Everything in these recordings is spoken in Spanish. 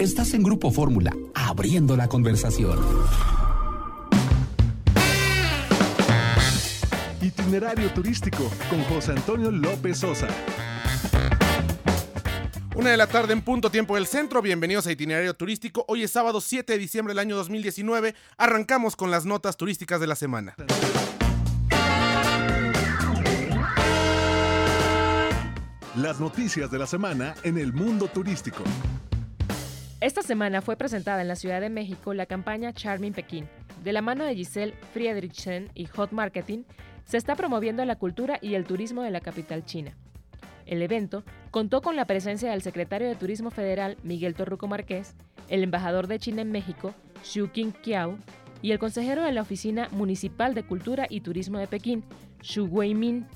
Estás en Grupo Fórmula, abriendo la conversación. Itinerario turístico con José Antonio López Sosa. Una de la tarde en punto tiempo del centro. Bienvenidos a Itinerario Turístico. Hoy es sábado 7 de diciembre del año 2019. Arrancamos con las notas turísticas de la semana. Las noticias de la semana en el mundo turístico. Esta semana fue presentada en la Ciudad de México la campaña Charming Pekín. De la mano de Giselle Friedrichsen y Hot Marketing, se está promoviendo la cultura y el turismo de la capital china. El evento contó con la presencia del secretario de Turismo Federal Miguel Torruco Márquez, el embajador de China en México, Xu Qingqiao, y el consejero de la Oficina Municipal de Cultura y Turismo de Pekín, Xu Weimin,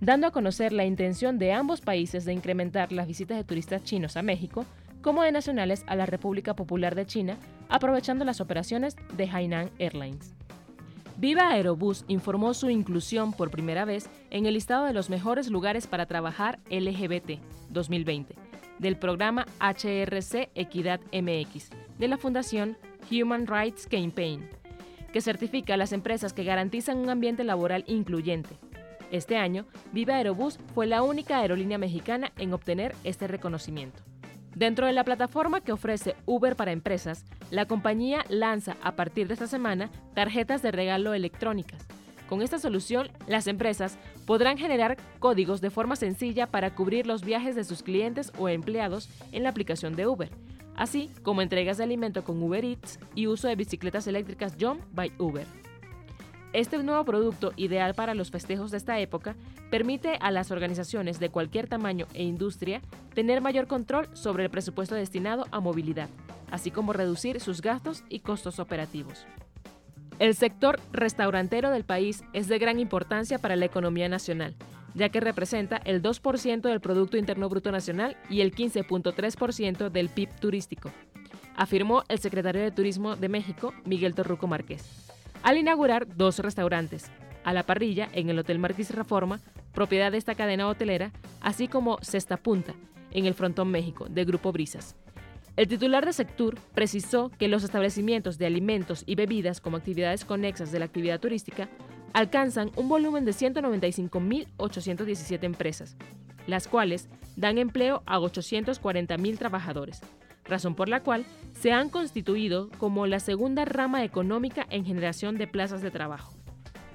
dando a conocer la intención de ambos países de incrementar las visitas de turistas chinos a México como de nacionales a la República Popular de China, aprovechando las operaciones de Hainan Airlines. Viva Aerobús informó su inclusión por primera vez en el listado de los mejores lugares para trabajar LGBT 2020 del programa HRC Equidad MX de la Fundación Human Rights Campaign, que certifica a las empresas que garantizan un ambiente laboral incluyente. Este año, Viva Aerobús fue la única aerolínea mexicana en obtener este reconocimiento. Dentro de la plataforma que ofrece Uber para empresas, la compañía lanza a partir de esta semana tarjetas de regalo electrónicas. Con esta solución, las empresas podrán generar códigos de forma sencilla para cubrir los viajes de sus clientes o empleados en la aplicación de Uber, así como entregas de alimento con Uber Eats y uso de bicicletas eléctricas Jump by Uber. Este nuevo producto, ideal para los festejos de esta época, permite a las organizaciones de cualquier tamaño e industria tener mayor control sobre el presupuesto destinado a movilidad, así como reducir sus gastos y costos operativos. El sector restaurantero del país es de gran importancia para la economía nacional, ya que representa el 2% del Producto Interno Bruto Nacional y el 15.3% del PIB turístico, afirmó el secretario de Turismo de México, Miguel Torruco Márquez al inaugurar dos restaurantes, a la parrilla en el Hotel Marquis Reforma, propiedad de esta cadena hotelera, así como Cesta Punta, en el Frontón México, de Grupo Brisas. El titular de Sectur precisó que los establecimientos de alimentos y bebidas como actividades conexas de la actividad turística alcanzan un volumen de 195.817 empresas, las cuales dan empleo a 840.000 trabajadores, razón por la cual se han constituido como la segunda rama económica en generación de plazas de trabajo.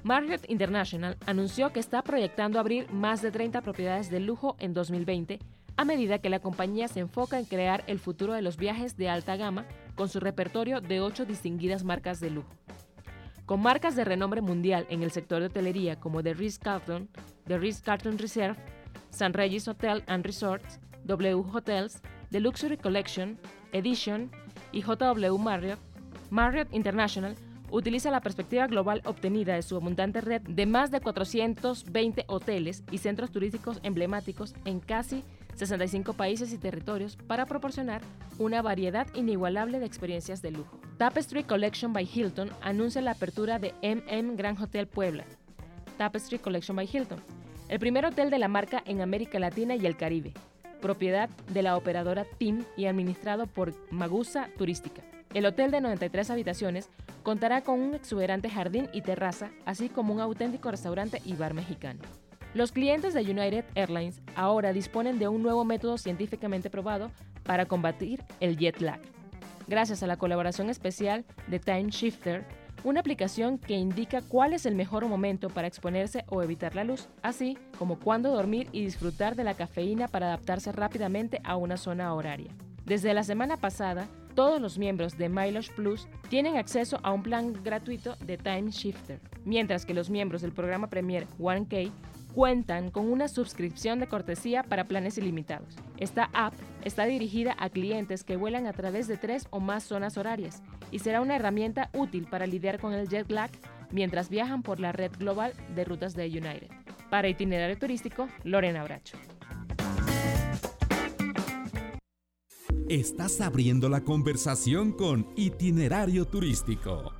Marriott International anunció que está proyectando abrir más de 30 propiedades de lujo en 2020 a medida que la compañía se enfoca en crear el futuro de los viajes de alta gama con su repertorio de ocho distinguidas marcas de lujo. Con marcas de renombre mundial en el sector de hotelería como The Ritz-Carlton, The Ritz-Carlton Reserve, San Regis Hotel and Resorts, W Hotels, The Luxury Collection, Edition y JW Marriott, Marriott International utiliza la perspectiva global obtenida de su abundante red de más de 420 hoteles y centros turísticos emblemáticos en casi 65 países y territorios para proporcionar una variedad inigualable de experiencias de lujo. Tapestry Collection by Hilton anuncia la apertura de MM Grand Hotel Puebla. Tapestry Collection by Hilton, el primer hotel de la marca en América Latina y el Caribe, propiedad de la operadora TIM y administrado por Magusa Turística. El hotel de 93 habitaciones contará con un exuberante jardín y terraza, así como un auténtico restaurante y bar mexicano. Los clientes de United Airlines ahora disponen de un nuevo método científicamente probado para combatir el jet lag. Gracias a la colaboración especial de Time Shifter, una aplicación que indica cuál es el mejor momento para exponerse o evitar la luz, así como cuándo dormir y disfrutar de la cafeína para adaptarse rápidamente a una zona horaria. Desde la semana pasada, todos los miembros de Mileage Plus tienen acceso a un plan gratuito de Time Shifter, mientras que los miembros del programa Premier 1K cuentan con una suscripción de cortesía para planes ilimitados. Esta app está dirigida a clientes que vuelan a través de tres o más zonas horarias y será una herramienta útil para lidiar con el jet lag mientras viajan por la red global de rutas de United. Para itinerario turístico, Lorena Bracho. Estás abriendo la conversación con Itinerario Turístico.